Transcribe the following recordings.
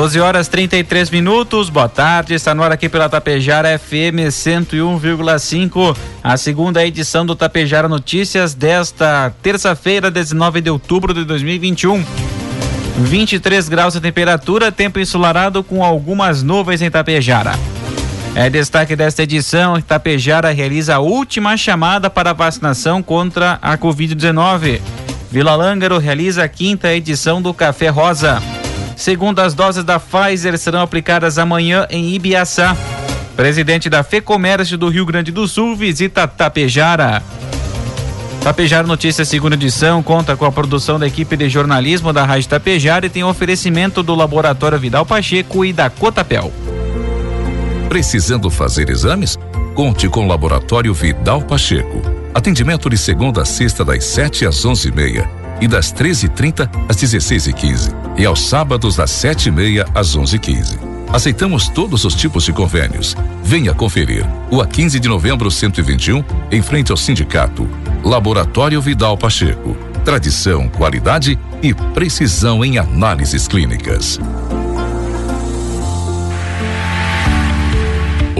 12 horas 33 minutos, boa tarde, está no ar aqui pela Tapejara FM 101,5, a segunda edição do Tapejara Notícias desta terça-feira, 19 de outubro de 2021. 23 graus de temperatura, tempo ensolarado com algumas nuvens em Tapejara. É destaque desta edição, Tapejara realiza a última chamada para vacinação contra a Covid-19. Vila Lângaro realiza a quinta edição do Café Rosa. Segundas doses da Pfizer serão aplicadas amanhã em Ibiaçá. Presidente da FEComércio do Rio Grande do Sul visita Tapejara. Tapejara Notícias segunda edição conta com a produção da equipe de jornalismo da Rádio Tapejara e tem oferecimento do Laboratório Vidal Pacheco e da Cotapel. Precisando fazer exames? Conte com o Laboratório Vidal Pacheco. Atendimento de segunda a sexta das 7 às onze e meia e das 13h30 às 16h15 e, aos sábados das 7h30 às 11h15. Aceitamos todos os tipos de convênios. Venha conferir. O a 15 de novembro 121, em frente ao sindicato. Laboratório Vidal Pacheco. Tradição, qualidade e precisão em análises clínicas.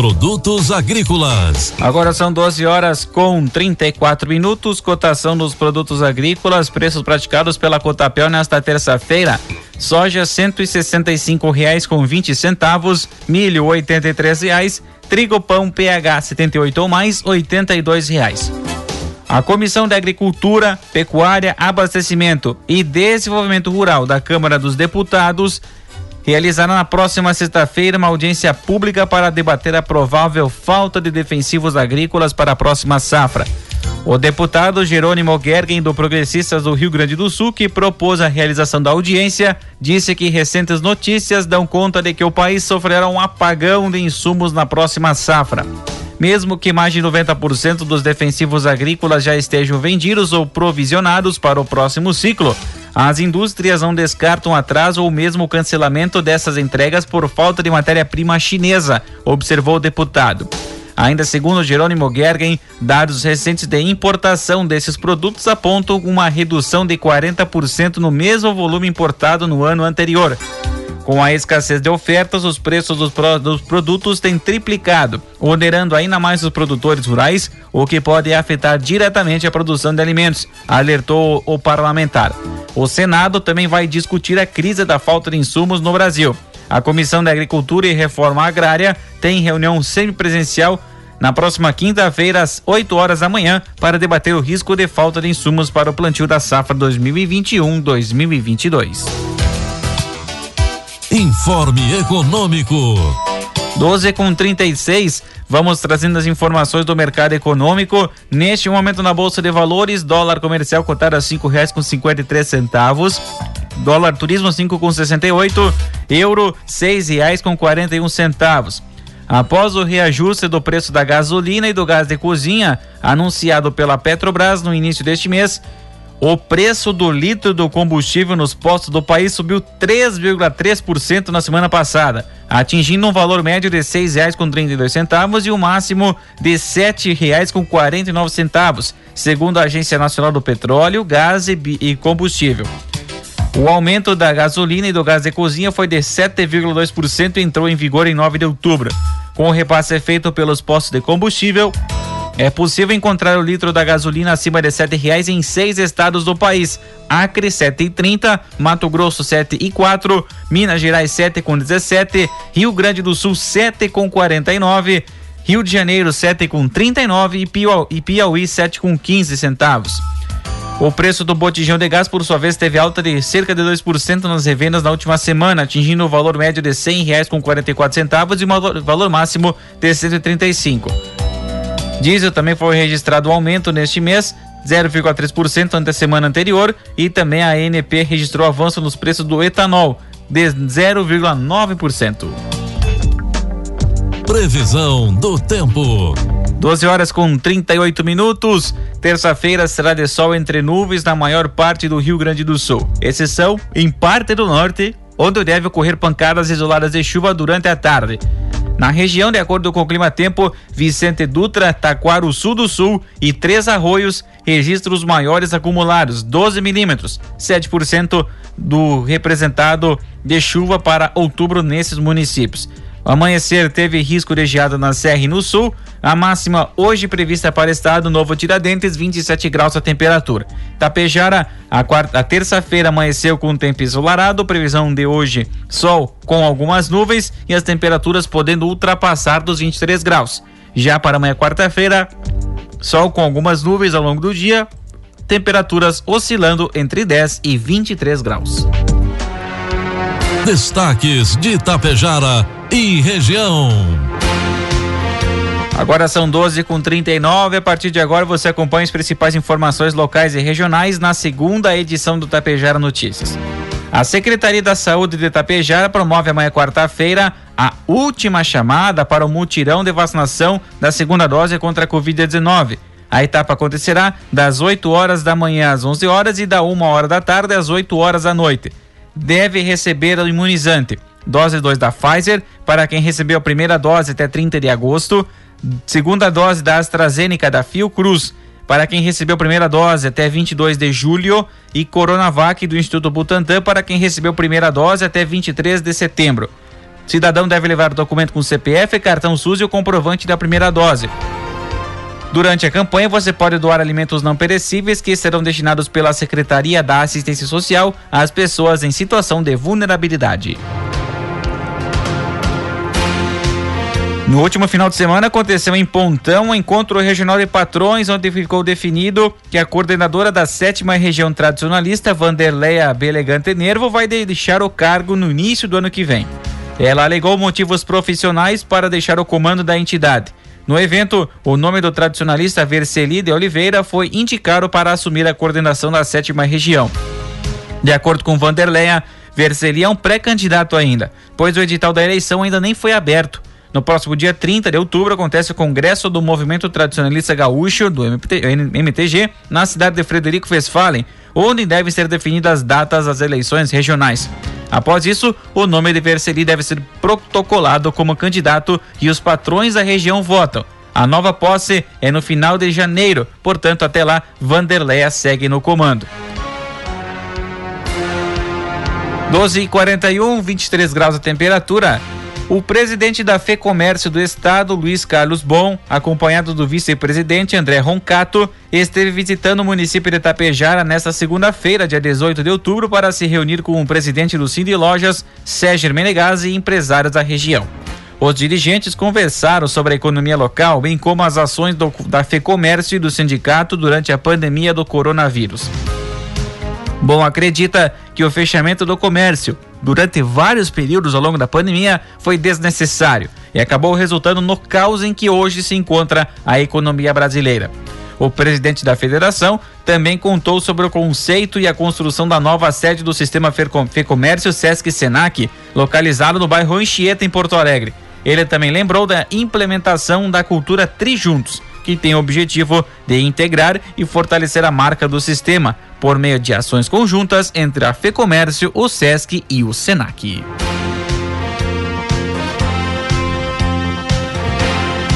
Produtos agrícolas. Agora são 12 horas com 34 minutos. Cotação dos produtos agrícolas, preços praticados pela Cotapel nesta terça-feira. Soja cento e reais com 20 centavos, milho oitenta e reais, trigo pão PH 78 ou mais oitenta e reais. A Comissão de Agricultura, Pecuária, Abastecimento e Desenvolvimento Rural da Câmara dos Deputados realizará na próxima sexta-feira uma audiência pública para debater a provável falta de defensivos agrícolas para a próxima safra. O deputado Jerônimo Gergen, do Progressistas do Rio Grande do Sul, que propôs a realização da audiência, disse que recentes notícias dão conta de que o país sofrerá um apagão de insumos na próxima safra. Mesmo que mais de 90% dos defensivos agrícolas já estejam vendidos ou provisionados para o próximo ciclo, as indústrias não descartam atraso ou mesmo cancelamento dessas entregas por falta de matéria-prima chinesa, observou o deputado. Ainda segundo Jerônimo Gergen, dados recentes de importação desses produtos apontam uma redução de 40% no mesmo volume importado no ano anterior. Com a escassez de ofertas, os preços dos, pro, dos, produtos têm triplicado, onerando ainda mais os produtores rurais, o que pode afetar diretamente a produção de alimentos, alertou o parlamentar. O Senado também vai discutir a crise da falta de insumos no Brasil. A Comissão de Agricultura e Reforma Agrária tem reunião semipresencial na próxima quinta-feira, às 8 horas da manhã, para debater o risco de falta de insumos para o plantio da safra 2021-2022. Informe Econômico. 12 com 36. Vamos trazendo as informações do mercado econômico. Neste momento na Bolsa de Valores, dólar comercial cotado a cinco reais com cinquenta centavos. Dólar turismo cinco com sessenta. Euro seis reais com quarenta centavos. Após o reajuste do preço da gasolina e do gás de cozinha anunciado pela Petrobras no início deste mês, o preço do litro do combustível nos postos do país subiu 3,3% na semana passada, atingindo um valor médio de R$ 6,32 e o um máximo de R$ 7,49, segundo a Agência Nacional do Petróleo, Gás e Combustível. O aumento da gasolina e do gás de cozinha foi de 7,2% e entrou em vigor em 9 de outubro. Com o repasse feito pelos postos de combustível, É possível encontrar o litro da gasolina acima de sete reais em seis estados do país. Acre sete e trinta, Mato Grosso sete e quatro, Minas Gerais sete com dezessete, Rio Grande do Sul sete com quarenta e nove, Rio de Janeiro sete com trinta e nove Piauí sete com quinze centavos. O preço do botijão de gás, por sua vez, teve alta de cerca de 2% nas revendas na última semana, atingindo o valor médio de R$ 100,44 e o valor máximo de 135. Diesel também foi registrado um aumento neste mês, 0,3% ante a semana anterior, e também a ANP registrou avanço nos preços do etanol, de 0,9%. Previsão do tempo. 12 horas com 38 minutos. Terça-feira será de sol entre nuvens na maior parte do Rio Grande do Sul. Exceção em parte do norte, onde deve ocorrer pancadas isoladas de chuva durante a tarde. Na região, de acordo com o Clima Tempo, Vicente Dutra, Taquaro Sul do Sul e Três Arroios registram os maiores acumulados, 12 milímetros, 7% do representado de chuva para outubro nesses municípios. O amanhecer teve risco de geada na Serra e no Sul. A máxima hoje prevista para o estado Novo Tiradentes, 27 graus a temperatura. Tapejara, a, a terça-feira amanheceu com tempo ensolarado. Previsão de hoje, sol com algumas nuvens e as temperaturas podendo ultrapassar dos 23 graus. Já para amanhã, quarta-feira, sol com algumas nuvens ao longo do dia. Temperaturas oscilando entre 10 e 23 graus. Destaques de Tapejara e região. Agora são 12 com 39. A partir de agora você acompanha as principais informações locais e regionais na segunda edição do Tapejara Notícias. A Secretaria da Saúde de Tapejara promove amanhã quarta-feira a última chamada para o mutirão de vacinação da segunda dose contra a Covid-19. A etapa acontecerá das 8 horas da manhã às 11 horas e da 1 hora da tarde às 8 horas da noite. Deve receber o imunizante dose 2 da Pfizer para quem recebeu a primeira dose até 30 de agosto, segunda dose da AstraZeneca da Fiocruz para quem recebeu primeira dose até 22 de julho e Coronavac do Instituto Butantan para quem recebeu primeira dose até 23 de setembro. Cidadão deve levar o documento com CPF, cartão SUS e o comprovante da primeira dose. Durante a campanha, você pode doar alimentos não perecíveis que serão destinados pela Secretaria da Assistência Social às pessoas em situação de vulnerabilidade. No último final de semana aconteceu em Pontão um encontro regional de patrões, onde ficou definido que a coordenadora da sétima região tradicionalista, Vanderleia Belegante Nervo, vai deixar o cargo no início do ano que vem. Ela alegou motivos profissionais para deixar o comando da entidade. No evento, o nome do tradicionalista Verceli de Oliveira foi indicado para assumir a coordenação da sétima região. De acordo com Vanderleia, Verceli é um pré-candidato ainda, pois o edital da eleição ainda nem foi aberto. No próximo dia 30 de outubro acontece o Congresso do Movimento Tradicionalista Gaúcho, do MTG, na cidade de Frederico Westphalen, onde devem ser definidas as datas das eleições regionais. Após isso, o nome de Verseli deve ser protocolado como candidato e os patrões da região votam. A nova posse é no final de janeiro, portanto, até lá, Vanderleia segue no comando. 12 e 41, 23 graus a temperatura. O presidente da FEComércio do Estado, Luiz Carlos Bom, acompanhado do vice-presidente André Roncato, esteve visitando o município de Tapejara nesta segunda-feira, dia 18 de outubro, para se reunir com o presidente do Cindy Lojas, Sérgio Menegazzi e empresários da região. Os dirigentes conversaram sobre a economia local, bem como as ações do, da FEComércio e do sindicato durante a pandemia do coronavírus. Bom acredita que o fechamento do comércio durante vários períodos ao longo da pandemia foi desnecessário e acabou resultando no caos em que hoje se encontra a economia brasileira. O presidente da federação também contou sobre o conceito e a construção da nova sede do sistema Fecomércio Sesc Senac, localizado no bairro Anchieta, em Porto Alegre. Ele também lembrou da implementação da cultura Trijuntos, que tem o objetivo de integrar e fortalecer a marca do sistema por meio de ações conjuntas entre a FEComércio, o SESC e o SENAC.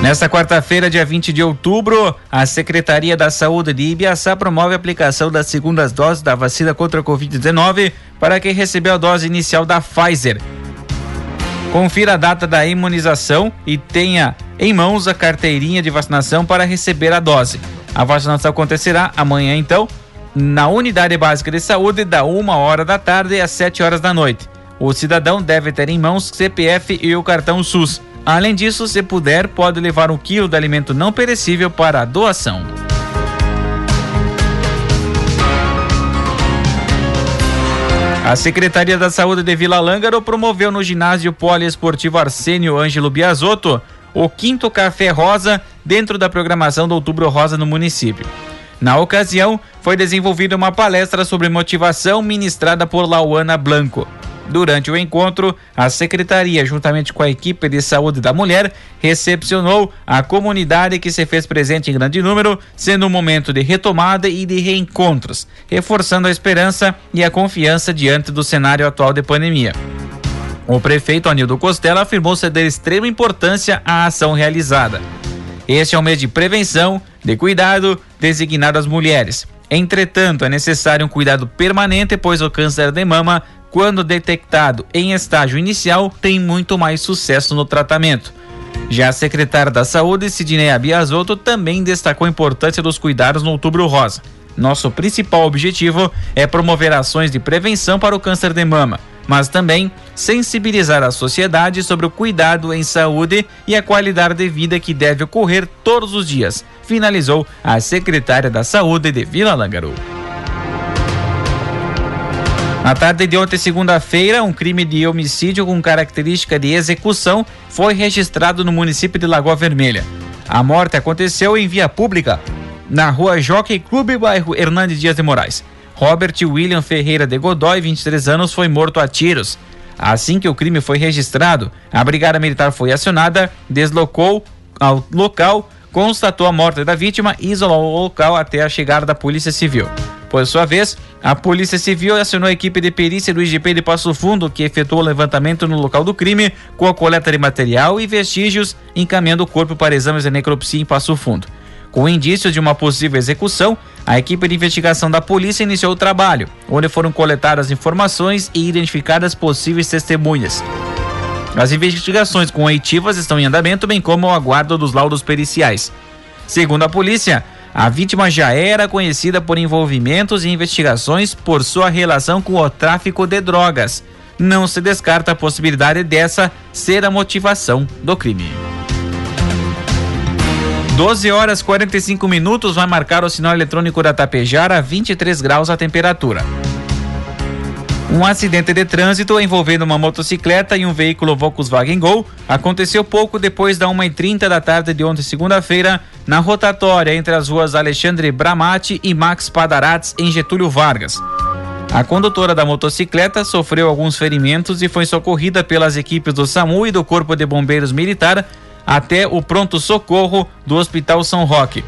Nesta quarta-feira, dia 20 de outubro, a Secretaria da Saúde de Ibiaçá promove a aplicação das segundas doses da vacina contra a Covid-19 para quem recebeu a dose inicial da Pfizer. Confira a data da imunização e tenha em mãos a carteirinha de vacinação para receber a dose. A vacinação acontecerá amanhã, então, na Unidade Básica de Saúde, da 1 hora da tarde às 7 horas da noite. O cidadão deve ter em mãos CPF e o cartão SUS. Além disso, se puder, pode levar um quilo de alimento não perecível para a doação. A Secretaria da Saúde de Vila Lângaro promoveu no ginásio poliesportivo Arsênio Ângelo Biasotto o quinto Café Rosa dentro da programação do Outubro Rosa no município. Na ocasião, foi desenvolvida uma palestra sobre motivação ministrada por Lauana Blanco. Durante o encontro, a secretaria, juntamente com a equipe de saúde da mulher, recepcionou a comunidade que se fez presente em grande número, sendo um momento de retomada e de reencontros, reforçando a esperança e a confiança diante do cenário atual de pandemia. O prefeito Anildo Costela afirmou ser de extrema importância a ação realizada. Este é um mês de prevenção, de cuidado, designado às mulheres. Entretanto, é necessário um cuidado permanente, pois o câncer de mama quando detectado em estágio inicial, tem muito mais sucesso no tratamento. Já a secretária da Saúde, Sidney Abiasotto, também destacou a importância dos cuidados no Outubro Rosa. Nosso principal objetivo é promover ações de prevenção para o câncer de mama, mas também sensibilizar a sociedade sobre o cuidado em saúde e a qualidade de vida que deve ocorrer todos os dias, finalizou a secretária da Saúde de Vila Lângaro. Na tarde de ontem, segunda-feira, um crime de homicídio com característica de execução foi registrado no município de Lagoa Vermelha. A morte aconteceu em via pública, na rua Jockey Clube, bairro Hernandes Dias de Moraes. Robert William Ferreira de Godoy, 23 anos, foi morto a tiros. Assim que o crime foi registrado, a Brigada Militar foi acionada, deslocou ao local, constatou a morte da vítima e isolou o local até a chegada da Polícia Civil. Por sua vez, a Polícia Civil acionou a equipe de perícia do IGP de Passo Fundo, que efetuou o levantamento no local do crime com a coleta de material e vestígios, encaminhando o corpo para exames de necropsia em Passo Fundo. Com indícios de uma possível execução, a equipe de investigação da polícia iniciou o trabalho, onde foram coletadas informações e identificadas possíveis testemunhas. As investigações com oitivas estão em andamento, bem como o aguardo dos laudos periciais. Segundo a polícia, a vítima já era conhecida por envolvimentos e investigações por sua relação com o tráfico de drogas. Não se descarta a possibilidade dessa ser a motivação do crime. 12 horas 45 minutos vai marcar o sinal eletrônico da Tapejara, 23 graus a temperatura. Um acidente de trânsito envolvendo uma motocicleta e um veículo Volkswagen Gol aconteceu pouco depois da 1h30 da tarde de ontem, segunda-feira, na rotatória entre as ruas Alexandre Bramati e Max Padarats, em Getúlio Vargas. A condutora da motocicleta sofreu alguns ferimentos e foi socorrida pelas equipes do SAMU e do Corpo de Bombeiros Militar até o pronto-socorro do Hospital São Roque.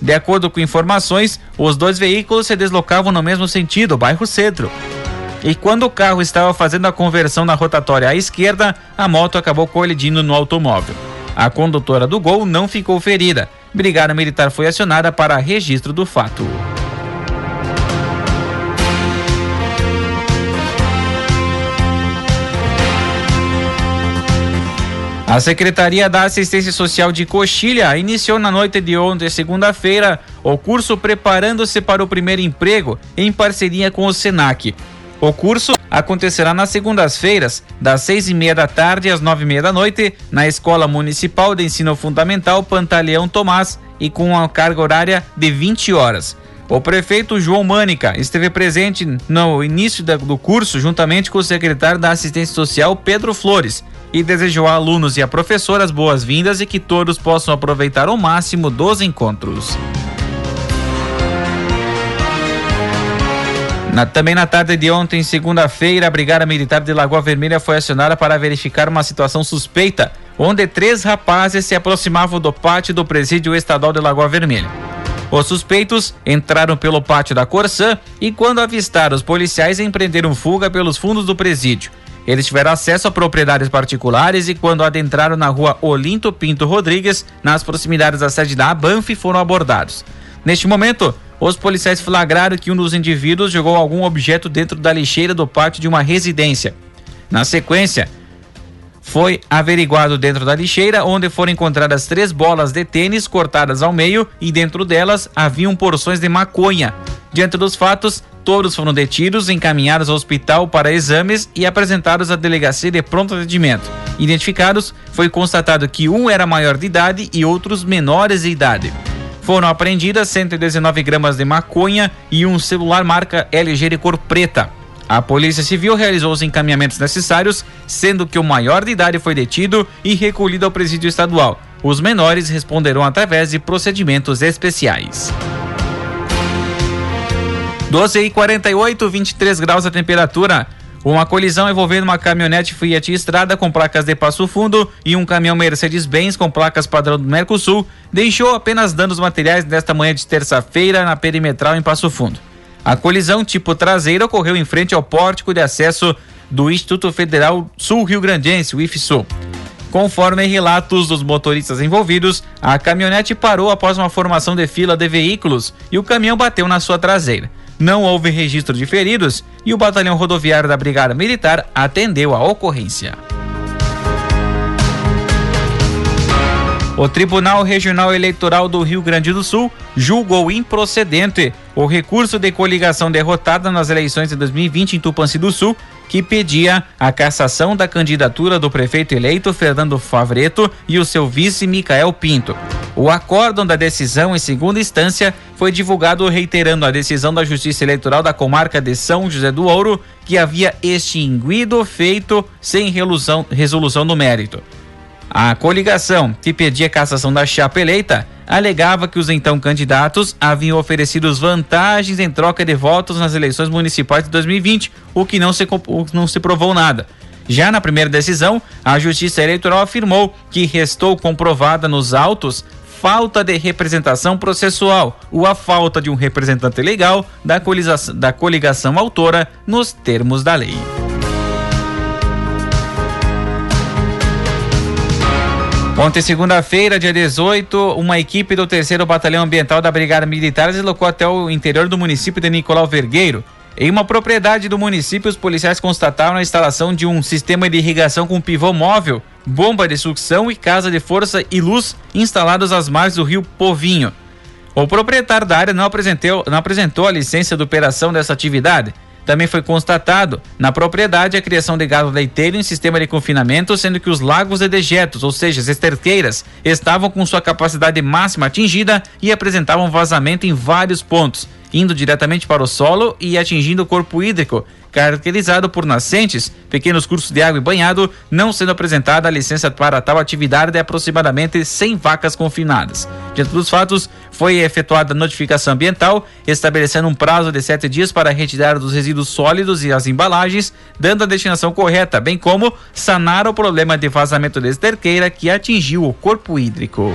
De acordo com informações, os dois veículos se deslocavam no mesmo sentido, bairro Centro. E quando o carro estava fazendo a conversão na rotatória à esquerda, a moto acabou colidindo no automóvel. A condutora do Gol não ficou ferida. Brigada Militar foi acionada para registro do fato. A Secretaria da Assistência Social de Coxilha iniciou na noite de ontem, segunda-feira, o curso Preparando-se para o Primeiro Emprego, em parceria com o SENAC. O curso acontecerá nas segundas-feiras, das seis e meia da tarde às nove e meia da noite, na Escola Municipal de Ensino Fundamental Pantaleão Tomás e com uma carga horária de 20 horas. O prefeito João Mânica esteve presente no início do curso juntamente com o secretário da Assistência Social Pedro Flores e desejou a alunos e a professoras boas-vindas e que todos possam aproveitar o máximo dos encontros. Na, também na tarde de ontem, segunda-feira, a Brigada Militar de Lagoa Vermelha foi acionada para verificar uma situação suspeita, onde três rapazes se aproximavam do pátio do presídio estadual de Lagoa Vermelha. Os suspeitos entraram pelo pátio da Corsã e, quando avistaram os policiais, empreenderam fuga pelos fundos do presídio. Eles tiveram acesso a propriedades particulares e, quando adentraram na rua Olinto Pinto Rodrigues, nas proximidades da sede da Abanf, foram abordados. Neste momento, os policiais flagraram que um dos indivíduos jogou algum objeto dentro da lixeira do pátio de uma residência. Na sequência, foi averiguado dentro da lixeira, onde foram encontradas três bolas de tênis cortadas ao meio e dentro delas haviam porções de maconha. Diante dos fatos, todos foram detidos, encaminhados ao hospital para exames e apresentados à delegacia de pronto atendimento. Identificados, foi constatado que um era maior de idade e outros menores de idade. Foram apreendidas 119 gramas de maconha e um celular marca LG de cor preta. A Polícia Civil realizou os encaminhamentos necessários, sendo que o maior de idade foi detido e recolhido ao presídio estadual. Os menores responderão através de procedimentos especiais. 12 e 48, 23 graus a temperatura. Uma colisão envolvendo uma caminhonete Fiat Estrada com placas de Passo Fundo e um caminhão Mercedes-Benz com placas padrão do Mercosul deixou apenas danos materiais nesta manhã de terça-feira na perimetral em Passo Fundo. A colisão tipo traseira ocorreu em frente ao pórtico de acesso do Instituto Federal Sul Rio Grandense, o IFSU. Conforme relatos dos motoristas envolvidos, a caminhonete parou após uma formação de fila de veículos e o caminhão bateu na sua traseira. Não houve registro de feridos e o batalhão rodoviário da Brigada Militar atendeu a ocorrência. O Tribunal Regional Eleitoral do Rio Grande do Sul julgou improcedente o recurso de coligação derrotada nas eleições de 2020 em Tupanci do Sul, que pedia a cassação da candidatura do prefeito eleito Fernando Favreto e o seu vice Micael Pinto. O acórdão da decisão em segunda instância foi divulgado reiterando a decisão da Justiça Eleitoral da comarca de São José do Ouro, que havia extinguido o feito sem resolução, resolução do mérito. A coligação, que pedia cassação da chapa eleita, alegava que os então candidatos haviam oferecido vantagens em troca de votos nas eleições municipais de 2020, o que não se, não se provou nada. Já na primeira decisão, a Justiça Eleitoral afirmou que restou comprovada nos autos falta de representação processual ou a falta de um representante legal da coligação, da coligação autora nos termos da lei. Ontem, segunda-feira, dia 18, uma equipe do 3 Batalhão Ambiental da Brigada Militar deslocou até o interior do município de Nicolau Vergueiro. Em uma propriedade do município, os policiais constataram a instalação de um sistema de irrigação com pivô móvel, bomba de sucção e casa de força e luz instalados às margens do rio Povinho. O proprietário da área não apresentou, não apresentou a licença de operação dessa atividade. Também foi constatado na propriedade a criação de gado leiteiro em sistema de confinamento, sendo que os lagos de dejetos, ou seja, as esterqueiras, estavam com sua capacidade máxima atingida e apresentavam vazamento em vários pontos, indo diretamente para o solo e atingindo o corpo hídrico, caracterizado por nascentes, pequenos cursos de água e banhado, não sendo apresentada a licença para tal atividade de aproximadamente 100 vacas confinadas. Diante dos fatos, foi efetuada notificação ambiental, estabelecendo um prazo de sete dias para a retirada dos resíduos sólidos e as embalagens, dando a destinação correta, bem como sanar o problema de vazamento de esterqueira que atingiu o corpo hídrico.